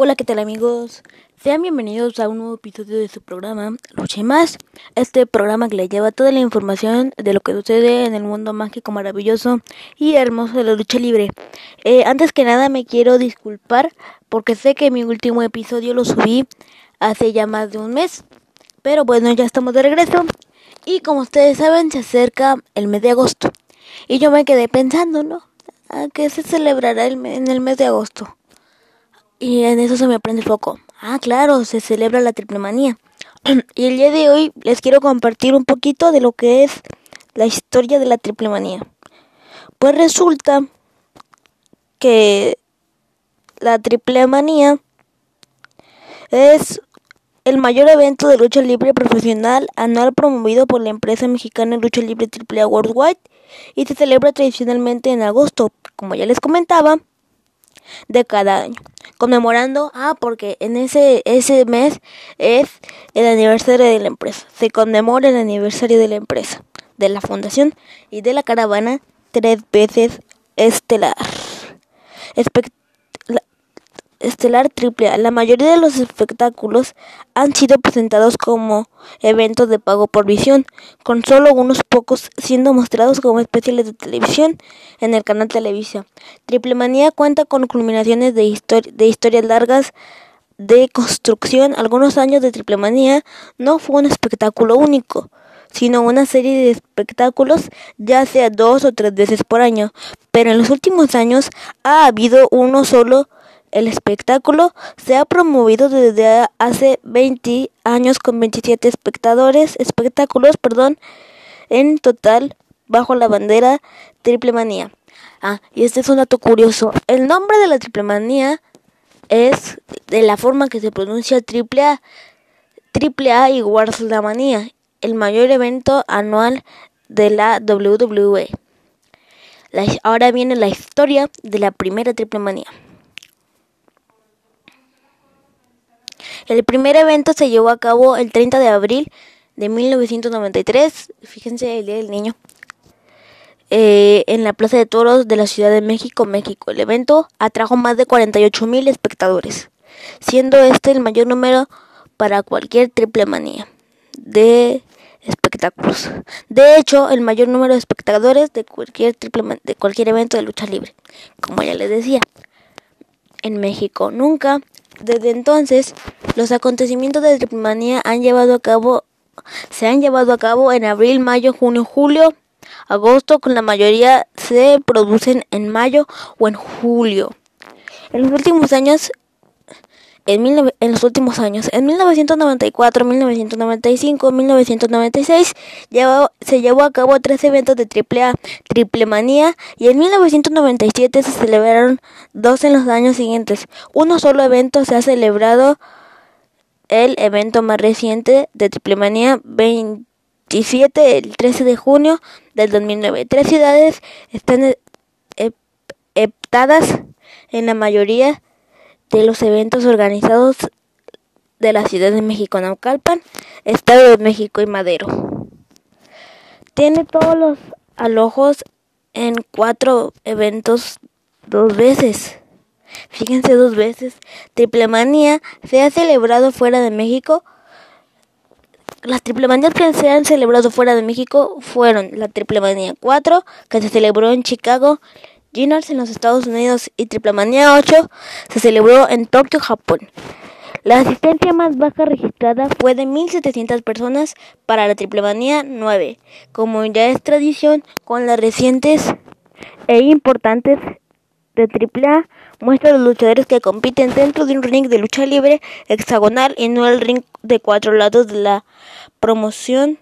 Hola, ¿qué tal amigos? Sean bienvenidos a un nuevo episodio de su programa Luche Más, este programa que le lleva toda la información de lo que sucede en el mundo mágico, maravilloso y hermoso de la lucha libre. Eh, antes que nada me quiero disculpar porque sé que mi último episodio lo subí hace ya más de un mes, pero bueno, ya estamos de regreso y como ustedes saben se acerca el mes de agosto y yo me quedé pensando, ¿no? ¿A qué se celebrará el en el mes de agosto? Y en eso se me prende el foco. Ah, claro, se celebra la triple manía. y el día de hoy les quiero compartir un poquito de lo que es la historia de la triple manía. Pues resulta que la triple manía es el mayor evento de lucha libre profesional anual promovido por la empresa mexicana lucha libre AAA Worldwide y se celebra tradicionalmente en agosto, como ya les comentaba, de cada año conmemorando, ah, porque en ese, ese mes es el aniversario de la empresa. Se conmemora el aniversario de la empresa, de la fundación y de la caravana tres veces estelar. Estelar AAA. La mayoría de los espectáculos han sido presentados como eventos de pago por visión, con solo unos pocos siendo mostrados como especiales de televisión en el canal Televisa. Triple Manía cuenta con culminaciones de, de historias largas de construcción. Algunos años de Triple Manía no fue un espectáculo único, sino una serie de espectáculos, ya sea dos o tres veces por año. Pero en los últimos años ha habido uno solo el espectáculo se ha promovido desde hace 20 años con 27 espectadores, espectáculos, perdón, en total bajo la bandera Triple Manía. Ah, y este es un dato curioso. El nombre de la Triple Manía es de la forma que se pronuncia Triple A. Triple A igual la manía, el mayor evento anual de la WWE. ahora viene la historia de la primera Triple Manía. El primer evento se llevó a cabo el 30 de abril de 1993, fíjense el Día del Niño, eh, en la Plaza de Toros de la Ciudad de México, México. El evento atrajo más de 48 mil espectadores, siendo este el mayor número para cualquier triple manía de espectáculos. De hecho, el mayor número de espectadores de cualquier triple de cualquier evento de lucha libre, como ya les decía. En México nunca desde entonces, los acontecimientos de Triple han llevado a cabo, se han llevado a cabo en abril, mayo, junio, julio, agosto, con la mayoría se producen en mayo o en julio. En los últimos años en, en, los últimos años. En 1994, 1995, 1996 se llevó a cabo tres eventos de triple A, triple manía y en 1997 se celebraron dos en los años siguientes. Uno solo evento se ha celebrado el evento más reciente de triple manía 27 el 13 de junio del 2009. Tres ciudades están heptadas en la mayoría de los eventos organizados de la Ciudad de México, Naucalpan, Estado de México y Madero. Tiene todos los alojos en cuatro eventos dos veces. Fíjense dos veces. Triple Manía se ha celebrado fuera de México. Las Triple Manías que se han celebrado fuera de México fueron la Triple Manía 4, que se celebró en Chicago, En los Estados Unidos y Triplemanía 8 se celebró en Tokio, Japón. La asistencia más baja registrada fue de 1.700 personas para la Triplemanía 9, como ya es tradición con las recientes e importantes de AAA muestra los luchadores que compiten dentro de un ring de lucha libre hexagonal y no el ring de cuatro lados de la promoción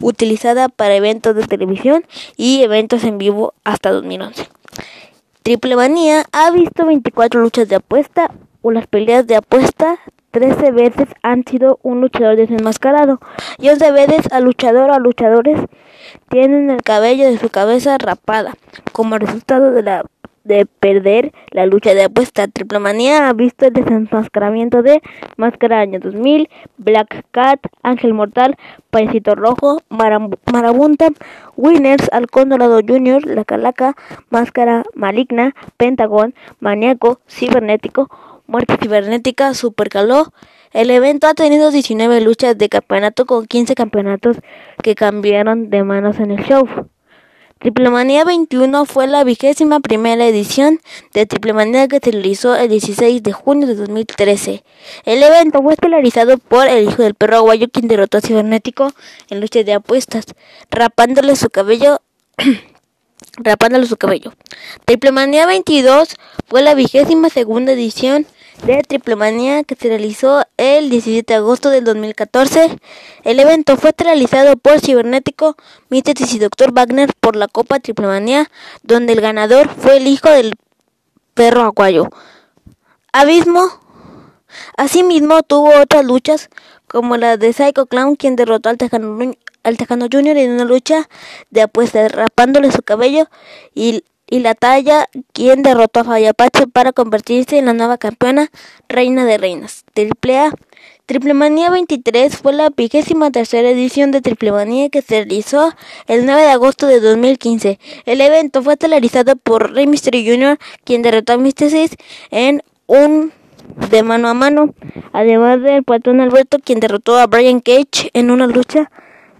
utilizada para eventos de televisión y eventos en vivo hasta 2011. Triple Manía ha visto 24 luchas de apuesta o las peleas de apuesta 13 veces han sido un luchador desenmascarado y 11 veces al luchador o luchadores tienen el cabello de su cabeza rapada como resultado de la de perder la lucha de apuesta. Triplomanía ha visto el desenmascaramiento de Máscara Año 2000, Black Cat, Ángel Mortal, Paisito Rojo, Marabunta, Winners, Halcón Dorado Jr., La Calaca, Máscara Maligna, Pentagon, Maníaco, Cibernético, Muerte Cibernética, Supercaló. El evento ha tenido 19 luchas de campeonato con 15 campeonatos que cambiaron de manos en el show. Triplemanía 21 fue la vigésima primera edición de Triplemanía que se realizó el 16 de junio de 2013. El evento fue estelarizado por el hijo del perro aguayo quien derrotó a Cibernético en lucha de apuestas, rapándole su cabello rapándole su cabello. Triplemanía 22 fue la vigésima segunda edición de Triplemanía que se realizó el 17 de agosto del 2014. El evento fue realizado por Cibernético, Mítetis y Dr. Wagner por la Copa Triplemanía, donde el ganador fue el hijo del perro aguayo. Abismo. Asimismo tuvo otras luchas como la de Psycho Clown, quien derrotó al Tejano, al Tejano Junior en una lucha de apuestas, rapándole su cabello y y la talla, quien derrotó a Fayapache para convertirse en la nueva campeona reina de reinas. Triple A. Triplemanía 23 fue la vigésima tercera edición de Triplemanía que se realizó el 9 de agosto de 2015. El evento fue televisado por Rey Mysterio Jr., quien derrotó a Mysticis en un de mano a mano, además del patrón Alberto, quien derrotó a Brian Cage en una lucha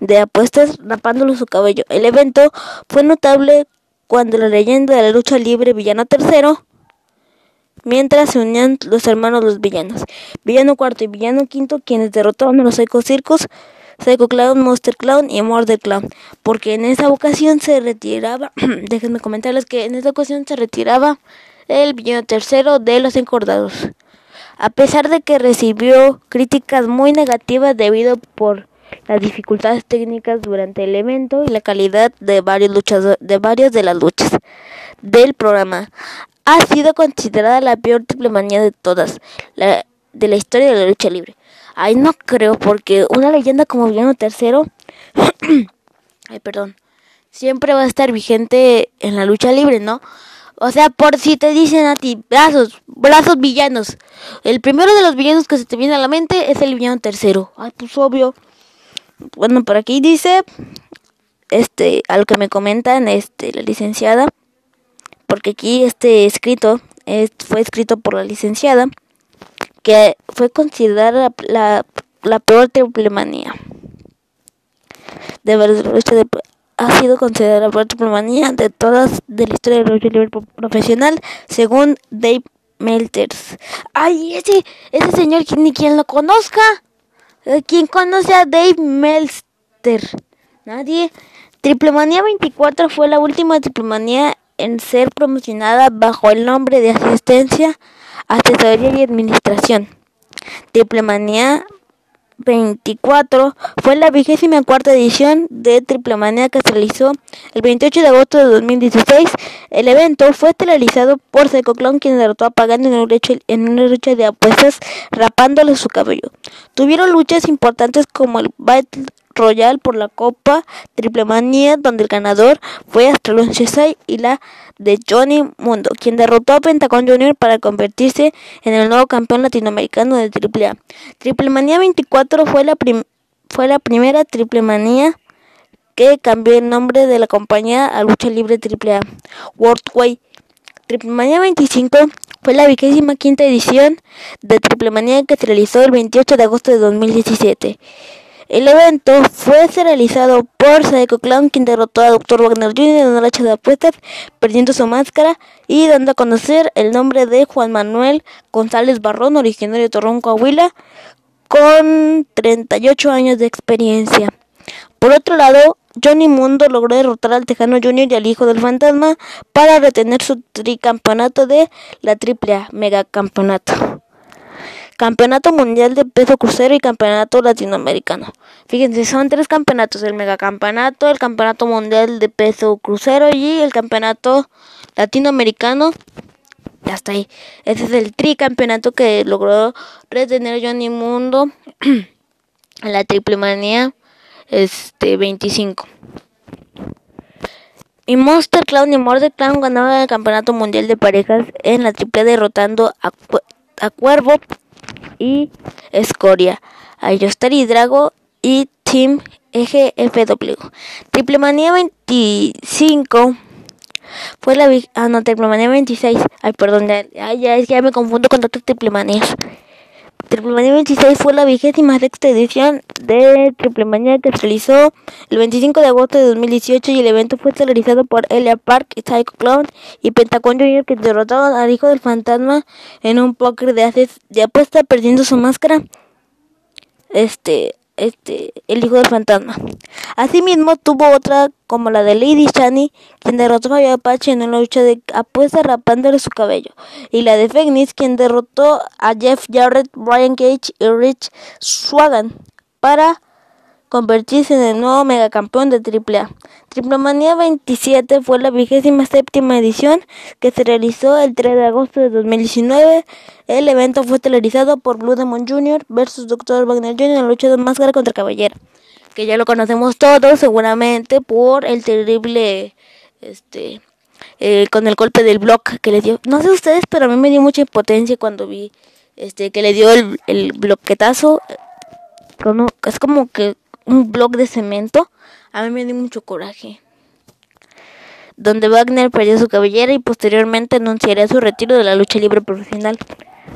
de apuestas rapándole su cabello. El evento fue notable cuando la leyenda de la lucha libre Villano Tercero, mientras se unían los hermanos los villanos, Villano Cuarto y Villano Quinto, quienes derrotaron a los Psycho Circus, Psycho Clown, Monster Clown y Murder Clown, porque en esa ocasión se retiraba, déjenme comentarles que en esa ocasión se retiraba el villano tercero de los encordados. A pesar de que recibió críticas muy negativas debido por las dificultades técnicas durante el evento y la calidad de varios luchadores, de varias de las luchas del programa. Ha sido considerada la peor triple manía de todas la, de la historia de la lucha libre. Ay, no creo, porque una leyenda como Villano Tercero, ay, perdón, siempre va a estar vigente en la lucha libre, ¿no? O sea, por si te dicen a ti, brazos, brazos villanos. El primero de los villanos que se te viene a la mente es el villano tercero. Ay, pues obvio bueno, por aquí dice, este, al que me comentan, este, la licenciada, porque aquí este escrito fue escrito por la licenciada, que fue considerada la, la peor triplemanía. De verdad, ha sido considerada la peor triplemanía de todas de la historia del libre profesional, según Dave Melters. Ay, ese, ese señor ni quien lo conozca. Eh, ¿Quién conoce a Dave Melster? Nadie. Triplemanía 24 fue la última triplemanía en ser promocionada bajo el nombre de Asistencia, Asesoría y Administración. Triplemanía 24 fue la vigésima cuarta edición de Triple Manía que se realizó el 28 de agosto de 2016. El evento fue televisado por Seco Clown quien derrotó a Pagano en, una lucha de apuestas rapándole su cabello. Tuvieron luchas importantes como el Battle Royal por la Copa Triple Manía, donde el ganador fue Astralon Chesai y la de Johnny Mundo, quien derrotó a Pentacon Jr. para convertirse en el nuevo campeón latinoamericano de AAA. Triple Manía 24 fue la, fue la primera Triple Manía que cambió el nombre de la compañía a Lucha Libre AAA. Worldwide. Triple Manía 25 fue la vigésima quinta edición de Triple Manía que se realizó el 28 de agosto de 2017. El evento fue realizado por Psycho Clown, quien derrotó a Dr. Wagner Jr. en una lucha de apuestas, perdiendo su máscara y dando a conocer el nombre de Juan Manuel González Barrón, originario de Torrón, Coahuila, con 38 años de experiencia. Por otro lado, Johnny Mundo logró derrotar al Tejano Jr. y al Hijo del Fantasma para retener su tricampeonato de la AAA Mega Campeonato. Mundial de Peso Crucero y Campeonato Latinoamericano. Fíjense, son tres campeonatos, el Megacampeonato, el Campeonato Mundial de Peso Crucero y el Campeonato Latinoamericano. Ya está ahí. Ese es el tricampeonato que logró retener Johnny Mundo en la Triple Manía este, 25. Y Monster Clown y Murder Clown ganaron el Campeonato Mundial de Parejas en la triple derrotando a, a Cuervo y Escoria, Ayostar y Drago y Team EGFW. Triplemanía 25 fue la ah no, Triplemanía 26. Ay, perdón, ya, ya, ya me confundo con otras Triplemanías. Triplemanía 26 fue la vigésima sexta edición de Triplemanía que se realizó el 25 de agosto de 2018 y el evento fue televisado por Elia Park Psycho Clown y Pentacon Jr. que derrotaron al hijo del fantasma en un póker de, de apuesta perdiendo su máscara. Este, este, el hijo del fantasma. Asimismo, tuvo otra como la de Lady Shani, quien derrotó a Apache en una lucha de apuesta rapándole su cabello, y la de Fegnis, quien derrotó a Jeff Jarrett, Brian Cage y Rich Swagan para convertirse en el nuevo megacampeón de AAA. Triplemanía 27 fue la vigésima séptima edición que se realizó el 3 de agosto de 2019. El evento fue televisado por Blue Demon Jr. versus Dr. Wagner Jr. en la lucha de máscara contra caballero, que ya lo conocemos todos seguramente por el terrible, este, eh, con el golpe del block que le dio. No sé ustedes, pero a mí me dio mucha impotencia cuando vi, este, que le dio el, el bloquetazo. Es como que un bloque de cemento, a mí me dio mucho coraje. Donde Wagner perdió su cabellera y posteriormente anunciaría su retiro de la lucha libre profesional.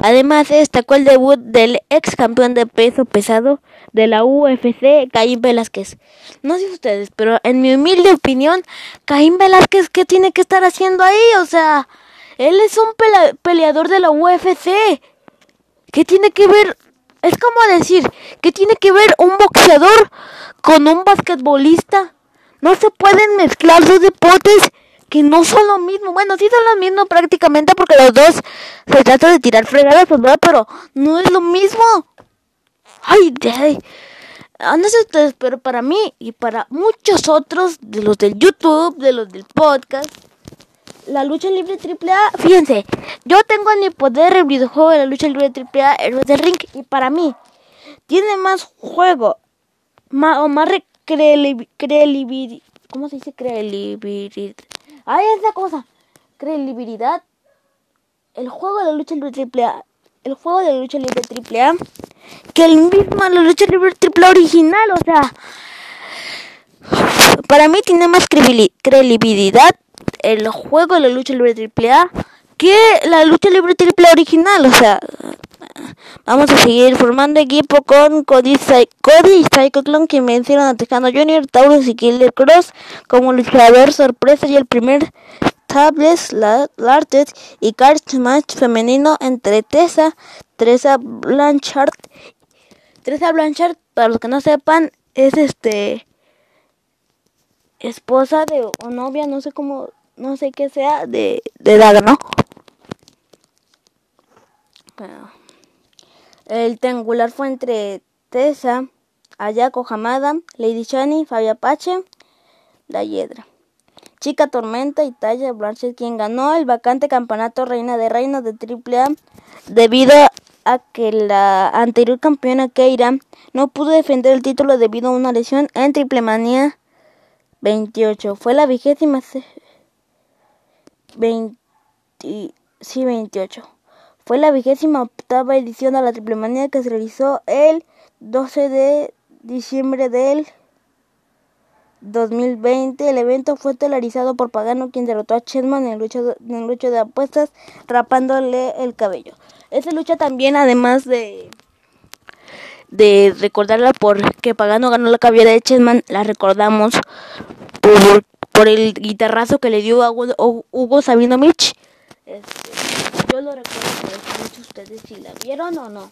Además, destacó el debut del ex campeón de peso pesado de la UFC, Caín Velázquez. No sé ustedes, pero en mi humilde opinión, Caín Velázquez, ¿qué tiene que estar haciendo ahí? O sea, él es un peleador de la UFC. ¿Qué tiene que ver es como decir, ¿qué tiene que ver un boxeador con un basquetbolista? No se pueden mezclar dos deportes que no son lo mismo. Bueno, sí son lo mismo prácticamente porque los dos se trata de tirar fregadas, ¿verdad? Pero no es lo mismo. Ay, ay. Ah, no sé ustedes, pero para mí y para muchos otros de los del YouTube, de los del podcast, la lucha libre AAA, fíjense, yo tengo en mi poder el videojuego de la lucha libre AAA, Héroes del Ring, y para mí tiene más juego, más, o más credibilidad, ¿cómo se dice credibilidad? Ay, esa cosa, credibilidad, el juego de la lucha libre AAA, el juego de la lucha libre AAA, que el mismo la lucha libre AAA original, o sea, para mí tiene más credibilidad el juego de la lucha libre AAA que la lucha libre AAA original. O sea, vamos a seguir formando equipo con Cody, Cody y Psycho Clone que vencieron a Tejano Jr., Taurus y Killer Cross como luchador sorpresa y el primer Tables, Lartet y Card Match femenino entre Tessa, Teresa Blanchard. Teresa Blanchard, para los que no sepan, es este esposa de o novia, no sé cómo no sé qué sea, de, de Daga, ¿no? el triangular fue entre Tessa, Ayako Hamada, Lady Shani, Fabia Apache, La Hiedra. Chica Tormenta y Taya Blanchett quien ganó el vacante campeonato Reina de Reinos de AAA debido a que la anterior campeona Keira no pudo defender el título debido a una lesión en Triple Manía 28. Fue la vigésima 20, sí, 28. Fue la vigésima octava edición de la Triple Manía que se realizó el 12 de diciembre del 2020. El evento fue televisado por Pagano, quien derrotó a Chessman en lucha, en lucha de apuestas, rapándole el cabello. Esa lucha también, además de de recordarla porque Pagano ganó la cabellera de Chessman, la recordamos por por el guitarrazo que le dio a Hugo Sabinovich. Este, yo lo recuerdo, pero muchos ustedes si la vieron o no.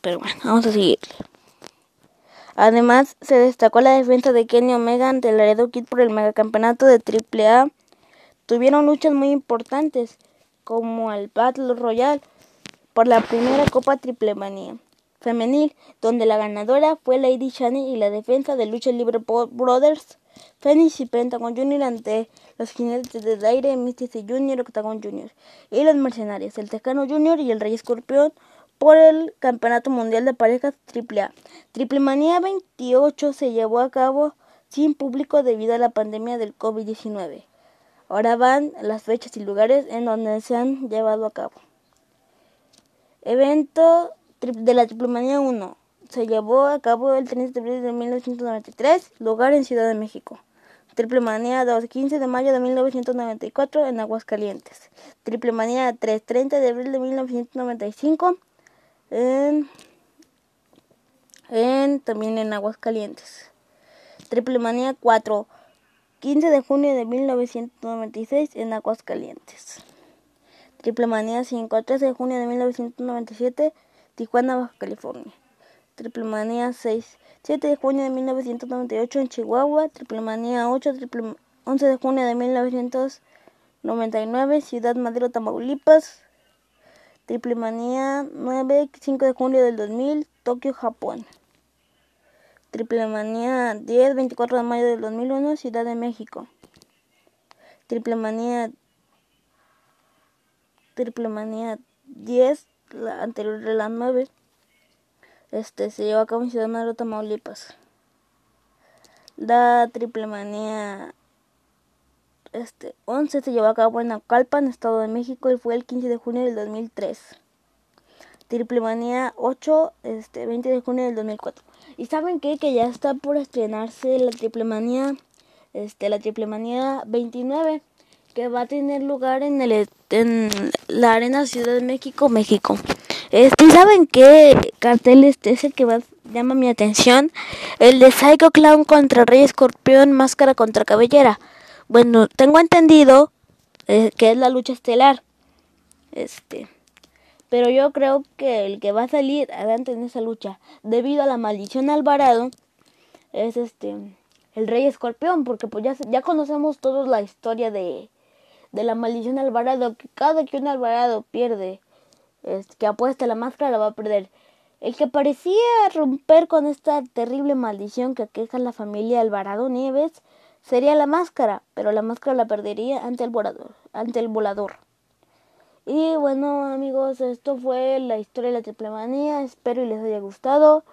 Pero bueno, vamos a seguir. Además, se destacó la defensa de Kenny Omega ante el Laredo Kid por el megacampeonato de AAA. Tuvieron luchas muy importantes, como el Battle Royale por la primera Copa Triple Manía femenil, donde la ganadora fue Lady Shani y la defensa de Lucha Libre Brothers Phoenix y Pentagon Jr. ante los jinetes de aire, Místice Jr., Octagon Jr. y los mercenarios, el Tecano Jr. y el Rey Escorpión por el Campeonato Mundial de Parejas AAA. Triple Manía 28 se llevó a cabo sin público debido a la pandemia del COVID-19. Ahora van las fechas y lugares en donde se han llevado a cabo. Evento de la Triple Manía 1 se llevó a cabo el 30 de abril de 1993, lugar en Ciudad de México. Triple Manía 2, 15 de mayo de 1994 en Aguascalientes. Triple Manía 3, 30 de abril de 1995 en, en también en Aguascalientes. Triple Manía 4, 15 de junio de 1996 en Aguascalientes. Triple Manía 5, 13 de junio de 1997, Tijuana, Baja California. Triple Manía 6, 7 de junio de 1998 en Chihuahua, Triple Manía 8, 11 de junio de 1999, Ciudad Madero, Tamaulipas, Triple Manía 9, 5 de junio del 2000, Tokio, Japón. Triple Manía 10, 24 de mayo del 2001, Ciudad de México. Triple Manía Triple Manía 10, la anterior de la 9 este, se llevó a cabo en Ciudad Madero, Tamaulipas. La triple manía este, 11 se llevó a cabo en Acalpan, Estado de México, y fue el 15 de junio del 2003. Triple manía 8, este, 20 de junio del 2004. ¿Y saben qué? Que ya está por estrenarse la triple manía, este, la triple manía 29, que va a tener lugar en, el, en la Arena Ciudad de México, México. Este, ¿saben qué cartel este es el que más llama mi atención? El de Psycho Clown contra Rey Escorpión, Máscara contra Cabellera. Bueno, tengo entendido eh, que es la lucha estelar. Este, pero yo creo que el que va a salir adelante en esa lucha, debido a la maldición Alvarado, es este el Rey Escorpión, porque pues ya, ya conocemos todos la historia de, de la maldición Alvarado, que cada que un Alvarado pierde que apuesta la máscara la va a perder. El que parecía romper con esta terrible maldición que aqueja a la familia Alvarado Nieves sería la máscara, pero la máscara la perdería ante el volador. Ante el volador. Y bueno amigos, esto fue la historia de la triple manía. Espero y les haya gustado.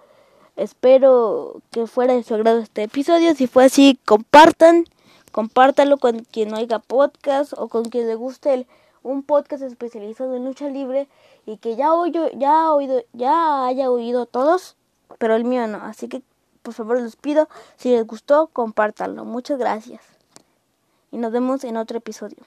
Espero que fuera de su agrado este episodio. Si fue así, compartan. Compártalo con quien oiga podcast o con quien le guste el un podcast especializado en lucha libre y que ya oído, ya oído, ya haya oído todos, pero el mío no. Así que por favor les pido, si les gustó, compártanlo. Muchas gracias. Y nos vemos en otro episodio.